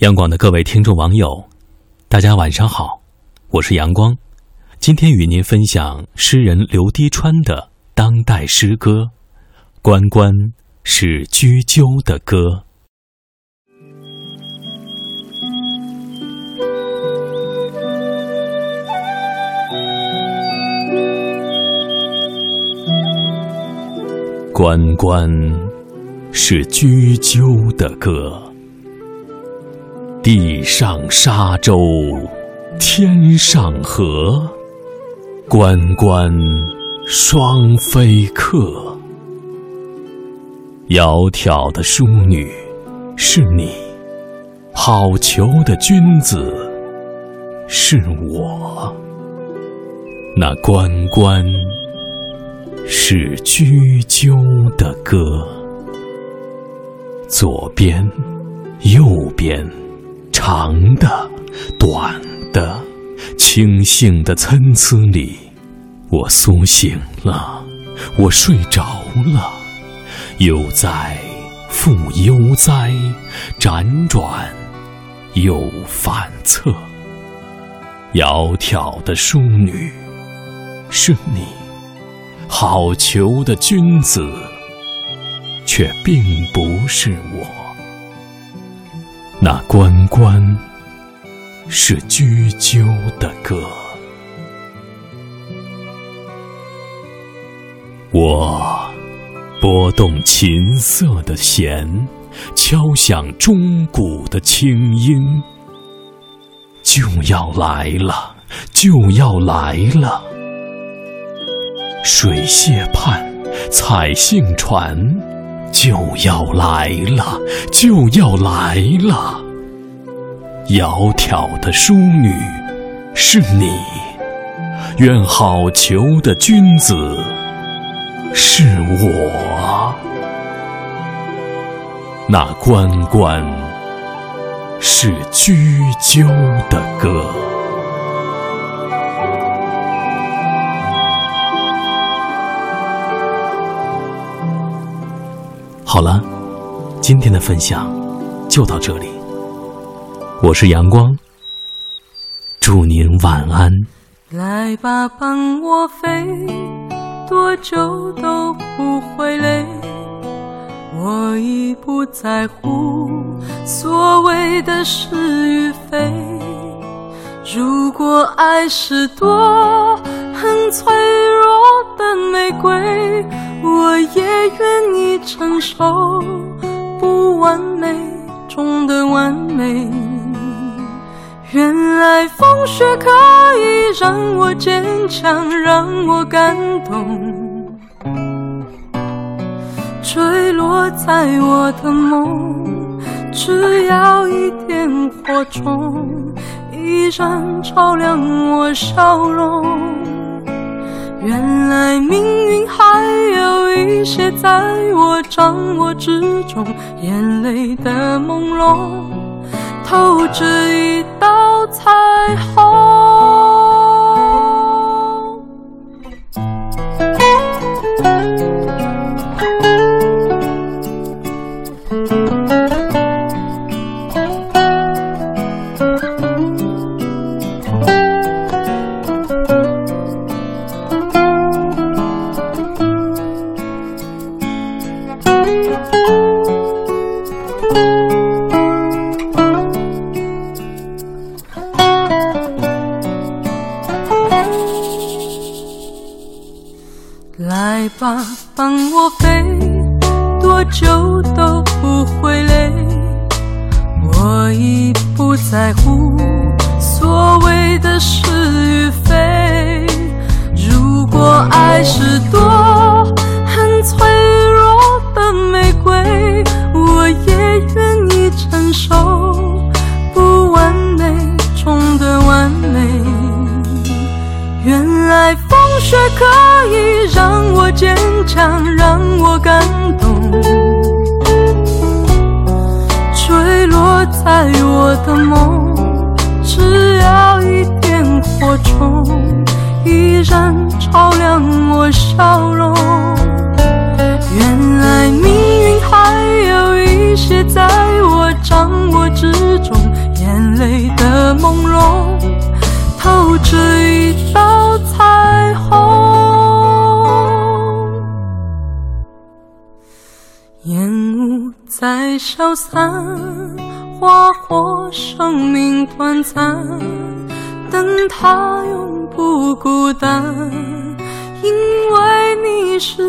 央广的各位听众网友，大家晚上好，我是阳光。今天与您分享诗人刘滴川的当代诗歌《关关是雎鸠的歌》。关关是雎鸠的歌。地上沙洲，天上河。关关双飞客。窈窕的淑女是你，好逑的君子是我。那关关是雎鸠的歌。左边，右边。长的，短的，清醒的参差里，我苏醒了，我睡着了，悠哉，复悠哉，辗转又反侧。窈窕的淑女是你，好逑的君子却并不是我。那关关是雎鸠的歌，我拨动琴瑟的弦，敲响钟鼓的清音，就要来了，就要来了。水榭畔，采杏船。就要来了，就要来了。窈窕的淑女是你，愿好逑的君子是我。那关关是雎鸠的歌。好了，今天的分享就到这里。我是阳光，祝您晚安。来吧，伴我飞，多久都不会累。我已不在乎所谓的是与非。如果爱是朵很脆弱的玫瑰，我也愿意承受不完美中的完美。原来风雪可以让我坚强，让我感动。坠落在我的梦，只要一点火种。依然照亮我笑容。原来命运还有一些在我掌握之中，眼泪的朦胧透着一道彩虹。来吧，伴我飞，多久都不会累。我已不在乎所谓的是与非。如果爱是朵很脆弱的玫瑰，我也愿意承受不完美中的完美。原来风雪可以让我坚强，让我感动。坠落在我的梦，只要一点火种，依然照亮我笑容。原来命运还有一些在我掌握之中。眼泪的朦胧，透着消散，花火生命短暂，灯塔永不孤单，因为你是。